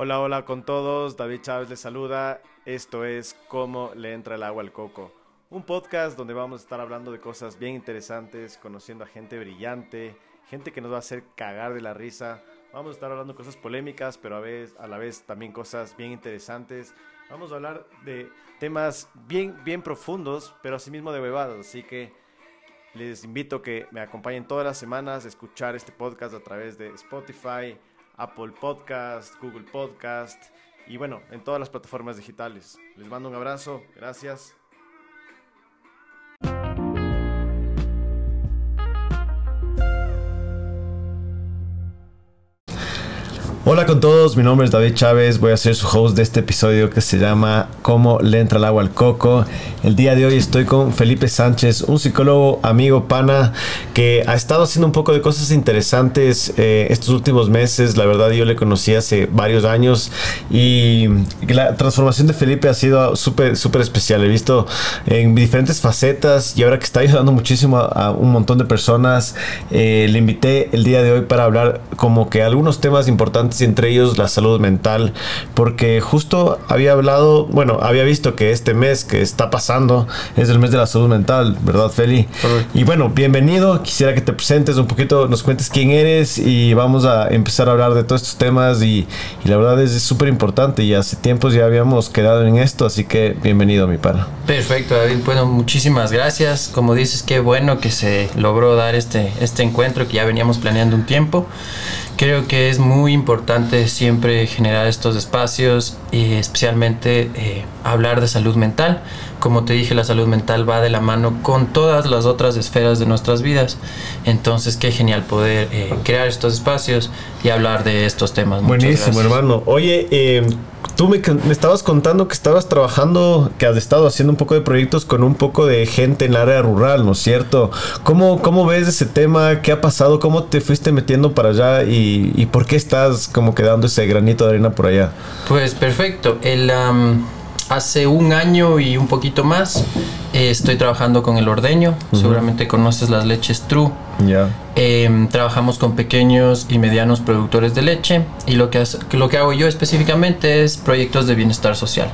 Hola, hola con todos. David Chávez les saluda. Esto es Cómo le entra el agua al coco. Un podcast donde vamos a estar hablando de cosas bien interesantes, conociendo a gente brillante, gente que nos va a hacer cagar de la risa. Vamos a estar hablando de cosas polémicas, pero a, vez, a la vez también cosas bien interesantes. Vamos a hablar de temas bien, bien profundos, pero asimismo de huevados. Así que les invito a que me acompañen todas las semanas a escuchar este podcast a través de Spotify, Apple Podcast, Google Podcast y bueno, en todas las plataformas digitales. Les mando un abrazo, gracias. Hola con todos, mi nombre es David Chávez, voy a ser su host de este episodio que se llama Cómo le entra el agua al coco. El día de hoy estoy con Felipe Sánchez, un psicólogo amigo pana que ha estado haciendo un poco de cosas interesantes eh, estos últimos meses. La verdad yo le conocí hace varios años y la transformación de Felipe ha sido súper, súper especial. He visto en diferentes facetas y ahora que está ayudando muchísimo a, un montón de personas, eh, le invité el día de hoy para hablar como que algunos temas importantes entre ellos la salud mental, porque justo había hablado, bueno, había visto que este mes que está pasando es el mes de la salud mental, ¿verdad, Feli? Y bueno, bienvenido, quisiera que te presentes un poquito, nos cuentes quién eres y vamos a empezar a hablar de todos estos temas y, la verdad es súper importante y hace tiempos ya habíamos quedado en esto, así que bienvenido, mi pana. Perfecto, David, bueno, muchísimas gracias, como dices, qué bueno que se logró dar este, este encuentro que ya veníamos planeando un tiempo. Creo que es muy importante siempre generar estos espacios y especialmente eh, hablar de salud mental. Como te dije, la salud mental va de la mano con todas las otras esferas de nuestras vidas. Entonces, qué genial poder eh, crear estos espacios y hablar de estos temas. Buenísimo, hermano. Oye, eh, tú me, estabas contando que estabas trabajando, que has estado haciendo un poco de proyectos con un poco de gente en el área rural, ¿no es cierto? ¿Cómo, cómo ves ese tema? ¿Qué ha pasado? ¿Cómo te fuiste metiendo para allá? ¿Y, y por qué estás como quedando ese granito de arena por allá? Pues perfecto. El hace un año y un poquito más eh, estoy trabajando con el ordeño. Seguramente conoces las leches True. Em, trabajamos con pequeños y medianos productores de leche y lo que, lo que hago yo específicamente es proyectos de bienestar social.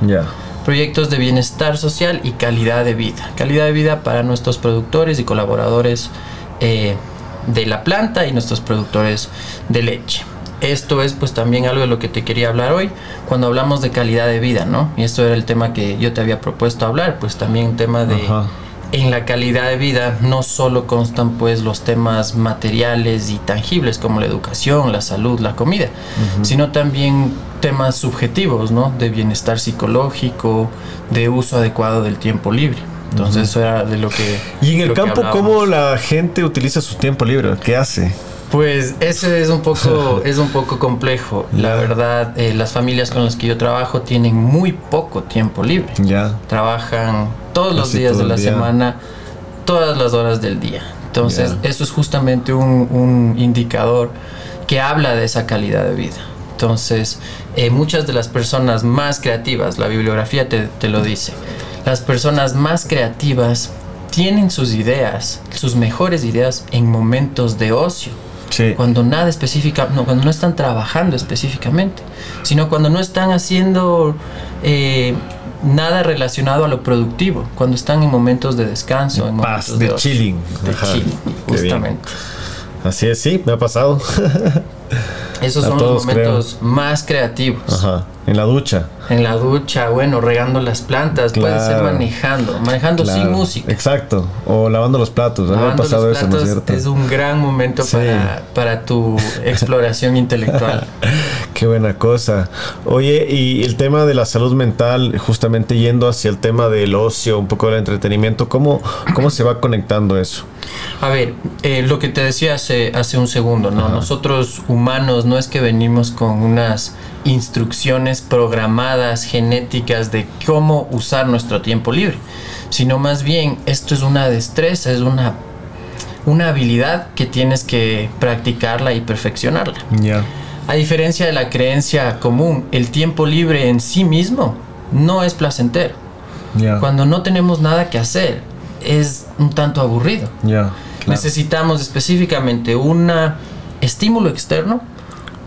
Proyectos de bienestar social y calidad de vida. Calidad de vida para nuestros productores y colaboradores eh, de la planta y nuestros productores de leche esto es pues también algo de lo que te quería hablar hoy cuando hablamos de calidad de vida, ¿no? Y esto era el tema que yo te había propuesto hablar, pues también un tema de en la calidad de vida no solo constan pues los temas materiales y tangibles como la educación, la salud, la comida, sino también temas subjetivos, ¿no? De bienestar psicológico, de uso adecuado del tiempo libre. Entonces eso era de lo que... Y en el campo, ¿cómo la gente utiliza su tiempo libre? ¿Qué hace? Pues ese es un poco, es un poco complejo. La verdad, eh, las familias con las que yo trabajo tienen muy poco tiempo libre. Ya. Trabajan todos los días de la semana, todas las horas del día. Entonces, eso es justamente un, indicador que habla de esa calidad de vida. Entonces, eh, muchas de las personas más creativas, la bibliografía te, te lo dice, las personas más creativas tienen sus ideas, sus mejores ideas en momentos de ocio. Cuando nada específica, no, cuando no están trabajando específicamente, sino cuando no están haciendo eh, nada relacionado a lo productivo, cuando están en momentos de descanso, en Paz, de, chilling. De chilling, justamente. Así es, sí, me ha pasado. Esos son los momentos más creativos. Ajá. En la ducha. En la ducha, bueno, regando las plantas, puede ser manejando, manejando sin música. Exacto, o lavando los platos, lavando pasado los platos eso, Es un gran momento para, para tu exploración intelectual. Qué buena cosa. Oye, y el tema de la salud mental, justamente yendo hacia el tema del ocio, un poco del entretenimiento, ¿cómo, cómo se va conectando eso? A ver, eh, lo que te decía hace, hace un segundo, ¿no? Nosotros humanos no es que venimos con unas instrucciones programadas, genéticas de cómo usar nuestro tiempo libre, sino más bien esto es una destreza, es una, una habilidad que tienes que practicarla y perfeccionarla. A diferencia de la creencia común, el tiempo libre en sí mismo no es placentero. Cuando no tenemos nada que hacer, es un tanto aburrido. Necesitamos específicamente un estímulo externo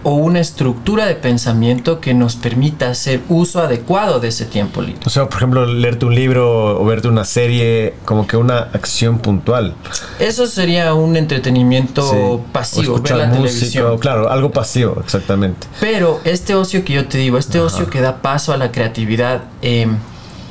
o una estructura de pensamiento que nos permita hacer uso adecuado de ese tiempo libre. O sea, por ejemplo, leerte un libro o verte una serie, como que una acción puntual. Eso sería un entretenimiento pasivo, ver la televisión. Claro, algo pasivo, exactamente. Pero este ocio que yo te digo, este ocio que da paso a la creatividad, em,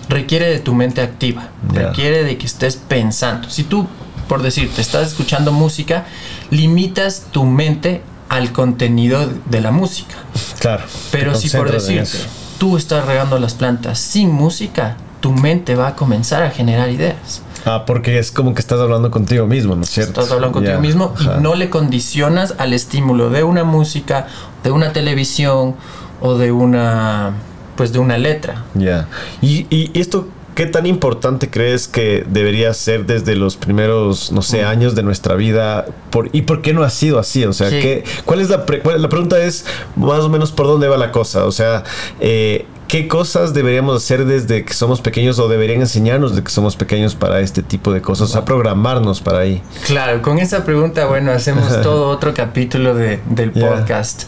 requiere de tu mente activa, requiere de que estés pensando. Si tú, por decirte, estás escuchando música, limitas tu mente al contenido de la música. Claro. Pero si por decirte, tú estás regando las plantas sin música, tu mente va a comenzar a generar ideas. Ah, porque es como que estás hablando contigo mismo, ¿no es cierto? Estás hablando contigo mismo y no le condicionas al estímulo de una música, de una televisión o de una pues de una letra. Ya. Y, y, esto ¿Qué tan importante crees que debería ser desde los primeros, no sé, mm. años de nuestra vida? Por, ¿Y por qué no ha sido así? O sea, ¿qué, ¿cuál es la, la pregunta? Es más o menos por dónde va la cosa. O sea, eh, ¿qué cosas deberíamos hacer desde que somos pequeños o deberían enseñarnos de que somos pequeños para este tipo de cosas? O sea, programarnos para ahí. Claro, con esa pregunta, bueno, hacemos todo otro capítulo de, del podcast.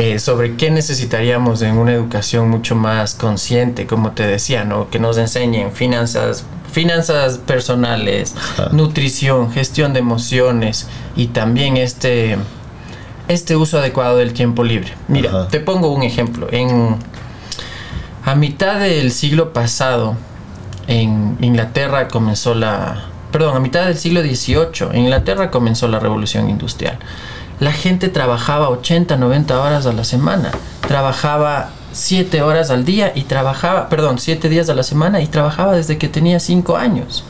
Eh, sobre qué necesitaríamos en una educación mucho más consciente, como te decía, ¿no? Que nos enseñen finanzas, finanzas personales, nutrición, gestión de emociones y también este, este uso adecuado del tiempo libre. Mira, te pongo un ejemplo. En, a mitad del siglo pasado, en Inglaterra comenzó la... Perdón, a mitad del siglo XVIII, en Inglaterra comenzó la revolución industrial la gente trabajaba 80, 90 horas a la semana. Trabajaba 7 horas al día y trabajaba, perdón, 7 días a la semana y trabajaba desde que tenía 5 años.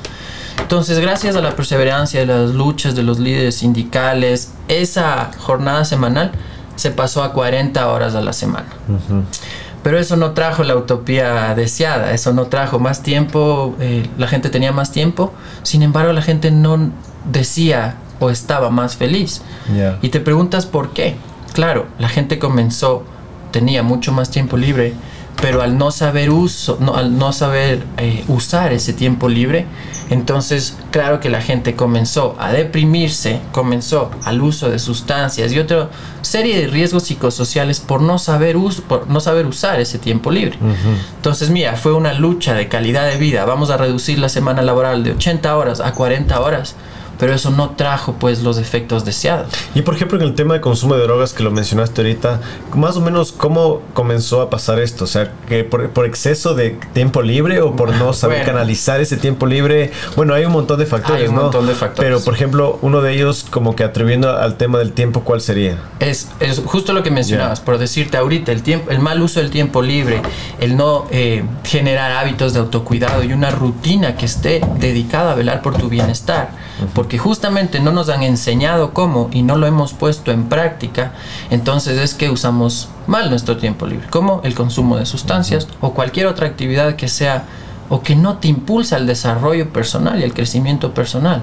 Entonces, gracias a la perseverancia de las luchas de los líderes sindicales, esa jornada semanal se pasó a 40 horas a la semana. Pero eso no trajo la utopía deseada, eso no trajo más tiempo, eh, la gente tenía más tiempo, sin embargo la gente no decía o estaba más feliz. Y te preguntas por qué. Claro, la gente comenzó, tenía mucho más tiempo libre, pero al no saber uso, no, al no saber eh, usar ese tiempo libre, entonces claro que la gente comenzó a deprimirse, comenzó al uso de sustancias y otra serie de riesgos psicosociales por no saber, por no saber usar ese tiempo libre. Entonces mira, fue una lucha de calidad de vida, vamos a reducir la semana laboral de 80 horas a 40 horas pero eso no trajo pues los efectos deseados. Y por ejemplo en el tema de consumo de drogas que lo mencionaste ahorita, más o menos cómo comenzó a pasar esto, o sea, que por, exceso de tiempo libre o por no saber canalizar ese tiempo libre, bueno, hay un montón de factores, hay un montón de factores. Pero por ejemplo, uno de ellos como que atribuyendo al tema del tiempo, ¿cuál sería? Es, es justo lo que mencionabas, por decirte ahorita, el tiempo, el mal uso del tiempo libre, el no eh, generar hábitos de autocuidado y una rutina que esté dedicada a velar por tu bienestar porque justamente no nos han enseñado cómo y no lo hemos puesto en práctica, entonces es que usamos mal nuestro tiempo libre, como el consumo de sustancias o cualquier otra actividad que sea o que no te impulsa al desarrollo personal y al crecimiento personal.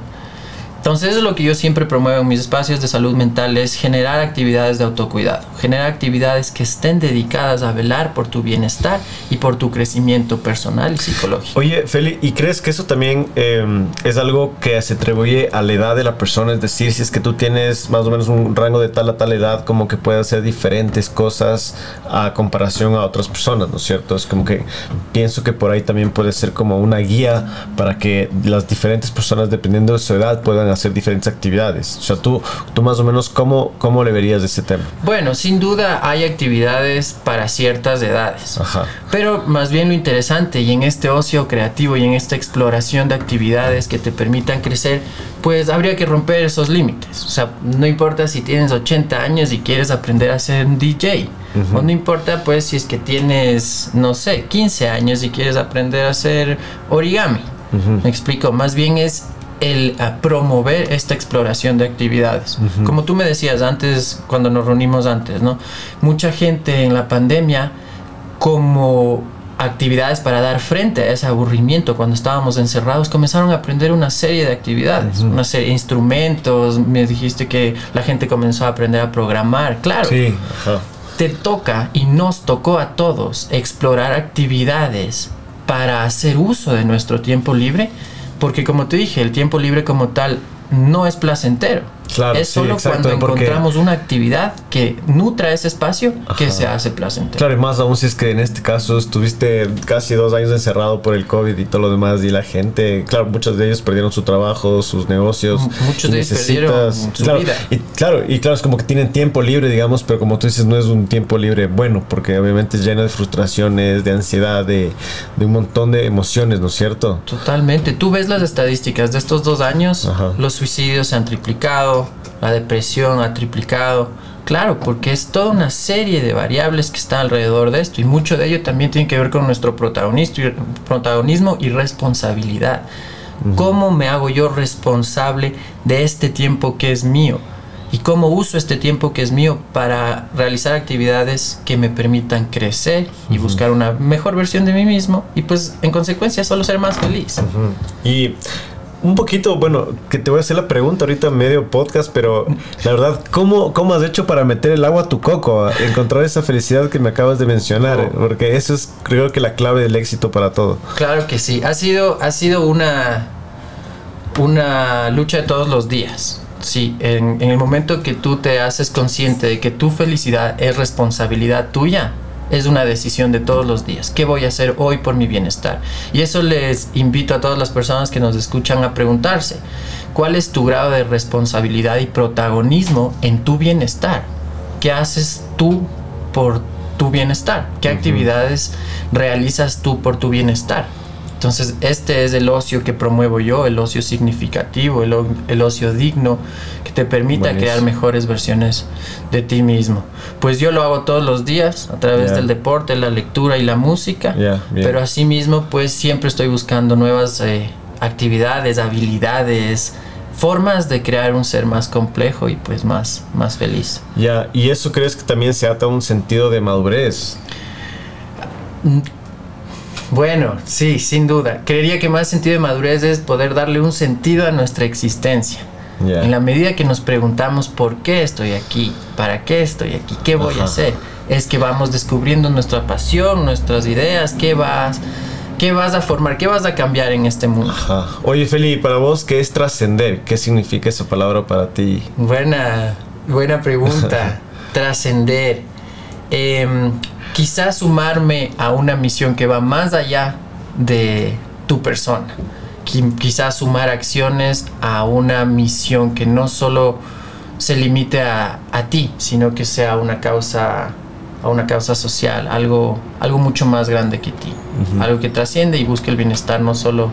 Entonces, eso es lo que yo siempre promuevo en mis espacios de salud mental, es generar actividades de autocuidado, generar actividades que estén dedicadas a velar por tu bienestar y por tu crecimiento personal y psicológico. Oye, Feli, ¿y crees que eso también em, es algo que se atribuye a la edad de la persona? Es decir, si es que tú tienes más o menos un rango de tal a tal edad, como que puedes hacer diferentes cosas a comparación a otras personas, ¿no es cierto? Es como que pienso que por ahí también puede ser como una guía para que las diferentes personas, dependiendo de su edad, puedan hacer diferentes actividades. O sea, tú, tú más o menos, ¿cómo, cómo le verías de ese tema? Bueno, sin duda hay actividades para ciertas edades. Ajá. Pero más bien lo interesante y en este ocio creativo y en esta exploración de actividades que te permitan crecer, pues habría que romper esos límites. O sea, no importa si tienes 80 años y quieres aprender a ser un DJ. O no importa pues si es que tienes, no sé, 15 años y quieres aprender a hacer origami. Me explico, más bien es el promover esta exploración de actividades. Como tú me decías antes, cuando nos reunimos antes, ¿no? Mucha gente en la pandemia, como actividades para dar frente a ese aburrimiento cuando estábamos encerrados, comenzaron a aprender una serie de actividades, una serie de instrumentos, me dijiste que la gente comenzó a aprender a programar, claro. Sí, Te toca y nos tocó a todos explorar actividades para hacer uso de nuestro tiempo libre porque como te dije, el tiempo libre como tal no es placentero. Claro, es solo cuando encontramos una actividad que nutra ese espacio que se hace placentero. Claro, y más aún si es que en este caso estuviste casi dos años encerrado por el COVID y todo lo demás y la gente, claro, muchos de ellos perdieron su trabajo, sus negocios. muchos de ellos perdieron su claro, vida. Y, claro, y claro, es como que tienen tiempo libre, digamos, pero como tú dices, no es un tiempo libre bueno, porque obviamente es lleno de frustraciones, de ansiedad, de, de un montón de emociones, ¿no es cierto? Totalmente. Tú ves las estadísticas de estos dos años, los suicidios se han triplicado, la depresión ha triplicado. Claro, porque es toda una serie de variables que están alrededor de esto y mucho de ello también tiene que ver con nuestro protagonismo y responsabilidad. ¿Cómo me hago yo responsable de este tiempo que es mío? ¿Y cómo uso este tiempo que es mío para realizar actividades que me permitan crecer y buscar una mejor versión de mí mismo? Y pues en consecuencia solo ser más feliz. Y un poquito, bueno, que te voy a hacer la pregunta ahorita medio podcast, pero la verdad, ¿cómo, cómo has hecho para meter el agua a tu coco? encontrar esa felicidad que me acabas de mencionar, oh. porque eso es creo que la clave del éxito para todo. Claro que sí, ha sido, ha sido una, una lucha de todos los días. Sí, en, en el momento que tú te haces consciente de que tu felicidad es responsabilidad tuya, es una decisión de todos los días. ¿Qué voy a hacer hoy por mi bienestar? Y eso les invito a todas las personas que nos escuchan a preguntarse, ¿cuál es tu grado de responsabilidad y protagonismo en tu bienestar? ¿Qué haces tú por tu bienestar? ¿Qué actividades realizas tú por tu bienestar? Entonces, este es el ocio que promuevo yo, el ocio significativo, el, ocio digno, que te permita crear mejores versiones de ti mismo. Pues yo lo hago todos los días a través del deporte, la lectura y la música, pero asimismo, pues siempre estoy buscando nuevas eh, actividades, habilidades, formas de crear un ser más complejo y pues más, más feliz. Ya, ¿y eso crees que también se ata a un sentido de madurez? Bueno, sí, sin duda. Creería que más sentido de madurez es poder darle un sentido a nuestra existencia. En la medida que nos preguntamos por qué estoy aquí, para qué estoy aquí, qué voy a hacer, es que vamos descubriendo nuestra pasión, nuestras ideas, qué vas, qué vas a formar, qué vas a cambiar en este mundo. Oye, Feli, para vos, ¿qué es trascender? ¿Qué significa esa palabra para ti? Buena, buena pregunta. trascender. Eh, quizás sumarme a una misión que va más allá de tu persona. Quizás sumar acciones a una misión que no solo se limite a, ti, sino que sea una causa a una causa social, algo, algo mucho más grande que ti, algo que trasciende y busque el bienestar no solo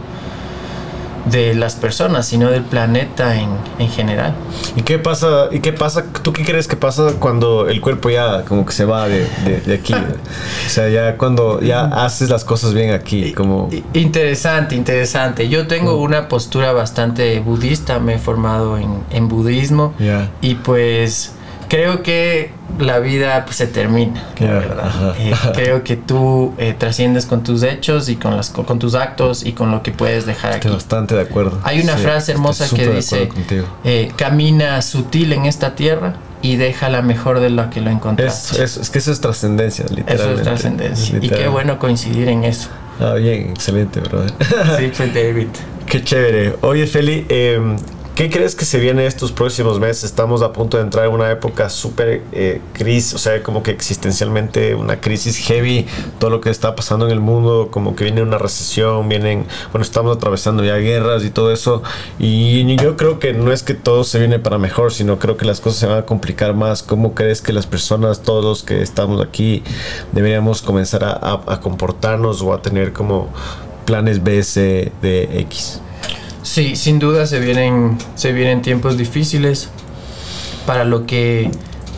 de las personas, sino del planeta en, en, general. ¿Y qué pasa? ¿Y qué pasa? ¿Tú qué crees que pasa cuando el cuerpo ya como que se va de, de, aquí? o sea, ya cuando ya haces las cosas bien aquí, como... Interesante, interesante. Yo tengo una postura bastante budista, me he formado en, en budismo y pues creo que la vida pues, se termina, la verdad. Eh, creo que tú eh, trasciendes con tus hechos y con, las, con tus actos y con lo que puedes dejar aquí. Estoy bastante de acuerdo. Hay una frase hermosa que dice, eh, camina sutil en esta tierra y deja la mejor de lo que lo encontraste. Es, es, que eso es trascendencia, literalmente. Eso es trascendencia. Y qué bueno coincidir en eso. Ah, bien, excelente, brother. sí, pues David. Qué chévere. Oye, Feli, eh, ¿Qué crees que se viene estos próximos meses? Estamos a punto de entrar en una época súper eh, crisis, o sea, como que existencialmente una crisis heavy, todo lo que está pasando en el mundo, como que viene una recesión, vienen, bueno, estamos atravesando ya guerras y todo eso, y yo creo que no es que todo se viene para mejor, sino creo que las cosas se van a complicar más. ¿Cómo crees que las personas, todos los que estamos aquí, deberíamos comenzar a, a comportarnos o a tener como planes B, C, D, X? Sí, sin duda se vienen, se vienen tiempos difíciles para lo que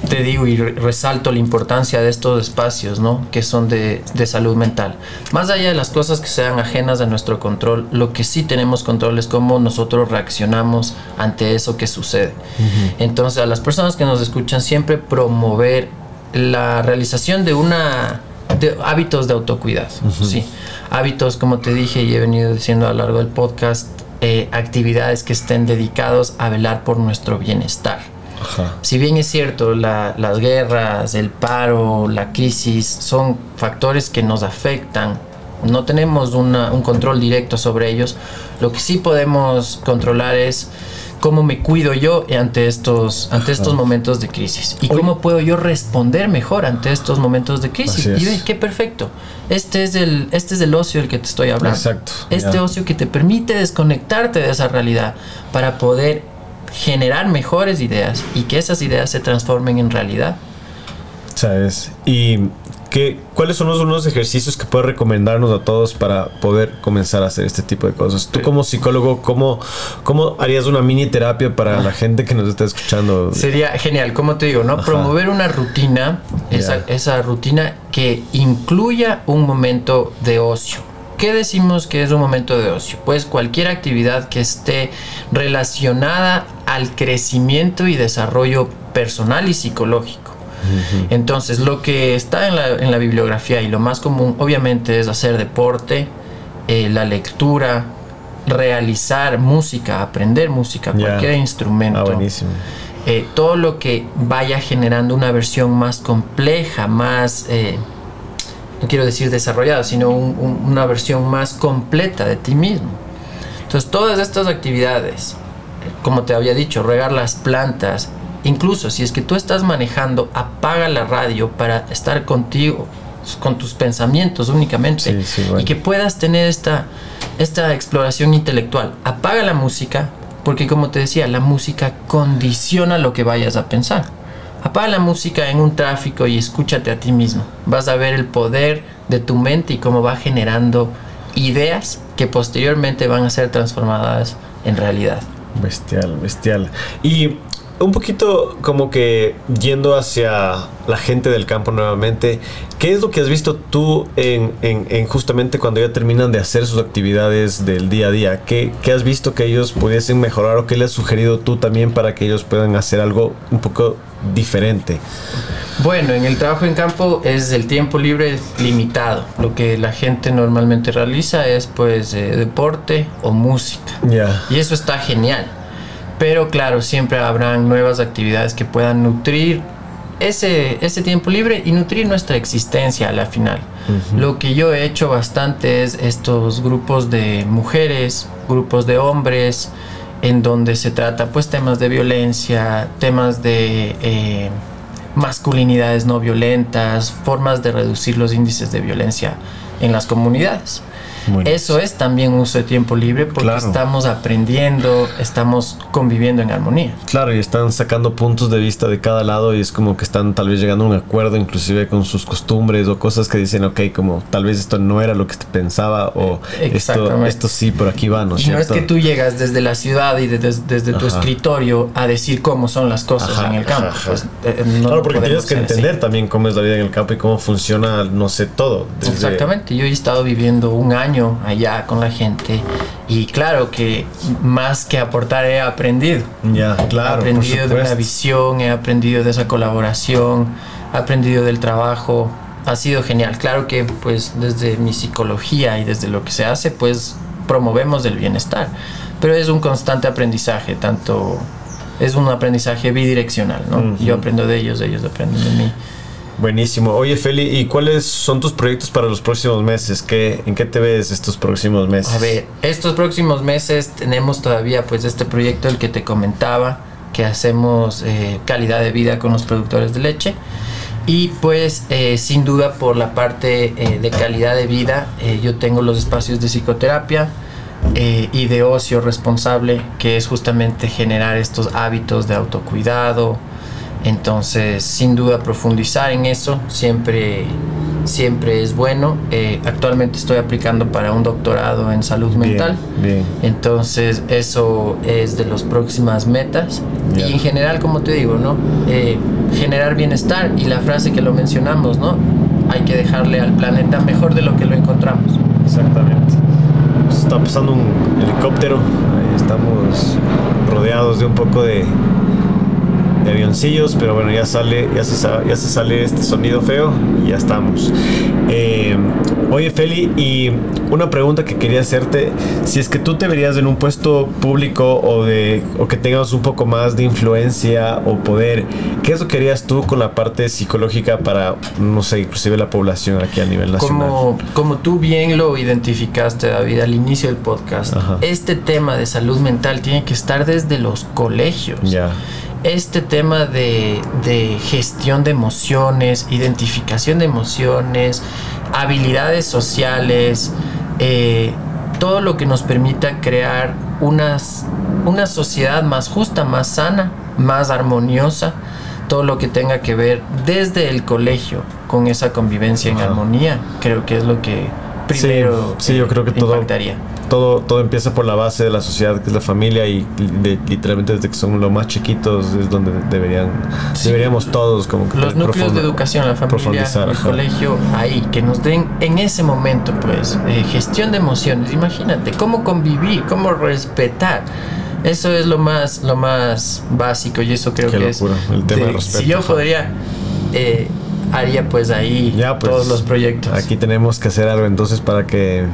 te digo y resalto la importancia de estos espacios, ¿no? Que son de, salud mental. Más allá de las cosas que sean ajenas a nuestro control, lo que sí tenemos control es cómo nosotros reaccionamos ante eso que sucede. Entonces, a las personas que nos escuchan, siempre promover la realización de una de hábitos de autocuidado, sí. Hábitos, como te dije y he venido diciendo a lo largo del podcast, eh, actividades que estén dedicados a velar por nuestro bienestar. Si bien es cierto, las guerras, el paro, la crisis son factores que nos afectan no tenemos un control directo sobre ellos. Lo que sí podemos controlar es cómo me cuido yo ante estos, ante estos momentos de crisis y cómo puedo yo responder mejor ante estos momentos de crisis. Y ve, qué perfecto. Este es, el, este es el ocio del que te estoy hablando. Exacto. Este ocio que te permite desconectarte de esa realidad para poder generar mejores ideas y que esas ideas se transformen en realidad. ¿Sabes? Y ¿cuáles son los unos ejercicios que puedes recomendarnos a todos para poder comenzar a hacer este tipo de cosas? Tú como psicólogo, ¿cómo, cómo harías una mini terapia para la gente que nos está escuchando? Sería genial, como te digo, ¿no? Promover una rutina, esa, esa rutina que incluya un momento de ocio. ¿Qué decimos que es un momento de ocio? Pues cualquier actividad que esté relacionada al crecimiento y desarrollo personal y psicológico. Entonces, lo que está en la, en la, bibliografía y lo más común, obviamente, es hacer deporte, eh, la lectura, realizar música, aprender música, cualquier instrumento. Ah, buenísimo. Eh, todo lo que vaya generando una versión más compleja, más, eh, no quiero decir desarrollada, sino una versión más completa de ti mismo. Entonces, todas estas actividades, como te había dicho, regar las plantas, Incluso si es que tú estás manejando, apaga la radio para estar contigo, con tus pensamientos únicamente y que puedas tener esta, esta exploración intelectual. Apaga la música porque como te decía, la música condiciona lo que vayas a pensar. Apaga la música en un tráfico y escúchate a ti mismo. Vas a ver el poder de tu mente y cómo va generando ideas que posteriormente van a ser transformadas en realidad. Bestial, bestial. Y un poquito como que yendo hacia la gente del campo nuevamente, ¿qué es lo que has visto tú en, justamente cuando ya terminan de hacer sus actividades del día a día? ¿Qué, has visto que ellos pudiesen mejorar o qué le has sugerido tú también para que ellos puedan hacer algo un poco diferente? Bueno, en el trabajo en campo es el tiempo libre limitado. Lo que la gente normalmente realiza es pues eh, deporte o música. Ya. Y eso está genial pero claro, siempre habrán nuevas actividades que puedan nutrir ese, ese tiempo libre y nutrir nuestra existencia a la final. Lo que yo he hecho bastante es estos grupos de mujeres, grupos de hombres, en donde se trata pues temas de violencia, temas de eh, masculinidades no violentas, formas de reducir los índices de violencia en las comunidades. Eso es también uso de tiempo libre porque estamos aprendiendo, estamos conviviendo en armonía. Claro, y están sacando puntos de vista de cada lado y es como que están tal vez llegando a un acuerdo inclusive con sus costumbres o cosas que dicen, ok, como tal vez esto no era lo que pensaba o esto, esto sí por aquí va, ¿no es No es que tú llegas desde la ciudad y desde, tu escritorio a decir cómo son las cosas en el campo. Pues, eh, claro, porque tienes que entender también cómo es la vida en el campo y cómo funciona, no sé, todo. Exactamente, yo he estado viviendo un año allá con la gente y claro que más que aportar he aprendido. Ya, claro. He aprendido de una visión, he aprendido de esa colaboración, he aprendido del trabajo. Ha sido genial. Claro que pues desde mi psicología y desde lo que se hace pues promovemos el bienestar. Pero es un constante aprendizaje, tanto es un aprendizaje bidireccional, ¿no? Yo aprendo de ellos, ellos aprenden de mí. Buenísimo. Oye, Feli, ¿y cuáles son tus proyectos para los próximos meses? ¿Qué, ¿En qué te ves estos próximos meses? A ver, estos próximos meses tenemos todavía pues este proyecto el que te comentaba, que hacemos eh, calidad de vida con los productores de leche. Y pues eh, sin duda por la parte eh, de calidad de vida, yo tengo los espacios de psicoterapia y de ocio responsable, que es justamente generar estos hábitos de autocuidado, entonces, sin duda, profundizar en eso siempre, siempre es bueno. Eh, actualmente estoy aplicando para un doctorado en salud mental. Entonces, eso es de las próximas metas. Y en general, como te digo, ¿no? Eh, generar bienestar y la frase que lo mencionamos, ¿no? Hay que dejarle al planeta mejor de lo que lo encontramos. Exactamente. está pasando un helicóptero. Ahí estamos rodeados de un poco de avioncillos, pero bueno, ya sale, ya se, ya se sale este sonido feo y ya estamos. Eh, oye, Feli, y una pregunta que quería hacerte, si es que tú te verías en un puesto público o, de, o que tengas un poco más de influencia o poder, ¿qué es lo que harías tú con la parte psicológica para, no sé, inclusive la población aquí a nivel nacional? Como, como tú bien lo identificaste, David, al inicio del podcast, este tema de salud mental tiene que estar desde los colegios. Ya este tema de, gestión de emociones, identificación de emociones, habilidades sociales, eh, todo lo que nos permita crear una sociedad más justa, más sana, más armoniosa, todo lo que tenga que ver desde el colegio con esa convivencia en armonía, creo que es lo que primero sí, yo creo que impactaría todo, todo empieza por la base de la sociedad, que es la familia, y literalmente desde que son los más chiquitos es donde deberían, deberíamos todos como que Los núcleos de educación, la familia, el colegio, ahí, que nos den en ese momento, pues, eh, gestión de emociones. Imagínate, cómo convivir, cómo respetar. Eso es lo más, lo más básico y eso creo que es... El tema de, respeto. Si yo podría... Eh, haría pues ahí ya, pues, todos los proyectos. Aquí tenemos que hacer algo entonces para que,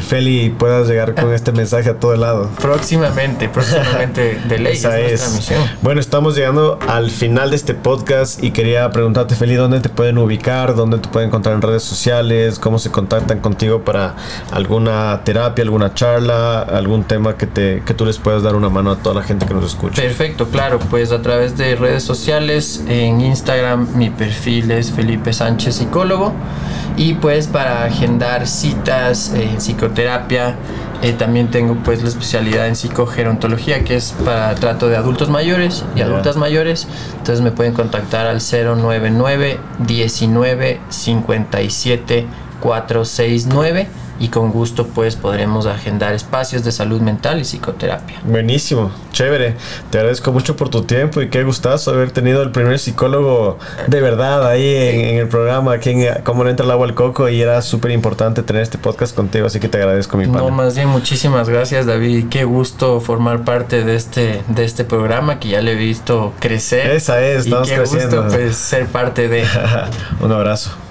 Feli pueda llegar con este mensaje a todo el lado. Próximamente, próximamente de ley. Esa es, misión. Bueno, estamos llegando al final de este podcast y quería preguntarte, Feli, ¿dónde te pueden ubicar? ¿Dónde te pueden encontrar en redes sociales? ¿Cómo se contactan contigo para alguna terapia, alguna charla, algún tema que, te, que tú les puedas dar una mano a toda la gente que nos escucha? Perfecto, claro, pues a través de redes sociales, en Instagram mi perfil es Felipe Sánchez, psicólogo. Y pues para agendar citas en psicoterapia, eh, también tengo pues la especialidad en psicogerontología, que es para trato de adultos mayores y adultas mayores. Entonces me pueden contactar al 099 19 57 469 y con gusto pues podremos agendar espacios de salud mental y psicoterapia. Buenísimo, chévere. Te agradezco mucho por tu tiempo y qué gustazo haber tenido el primer psicólogo de verdad ahí en, el programa, aquí en Cómo no entra el agua al coco y era súper importante tener este podcast contigo, así que te agradezco mi pana. No, más bien muchísimas gracias David, qué gusto formar parte de este, de este programa que ya le he visto crecer. Esa es, estamos y qué gusto pues ser parte de... Un abrazo.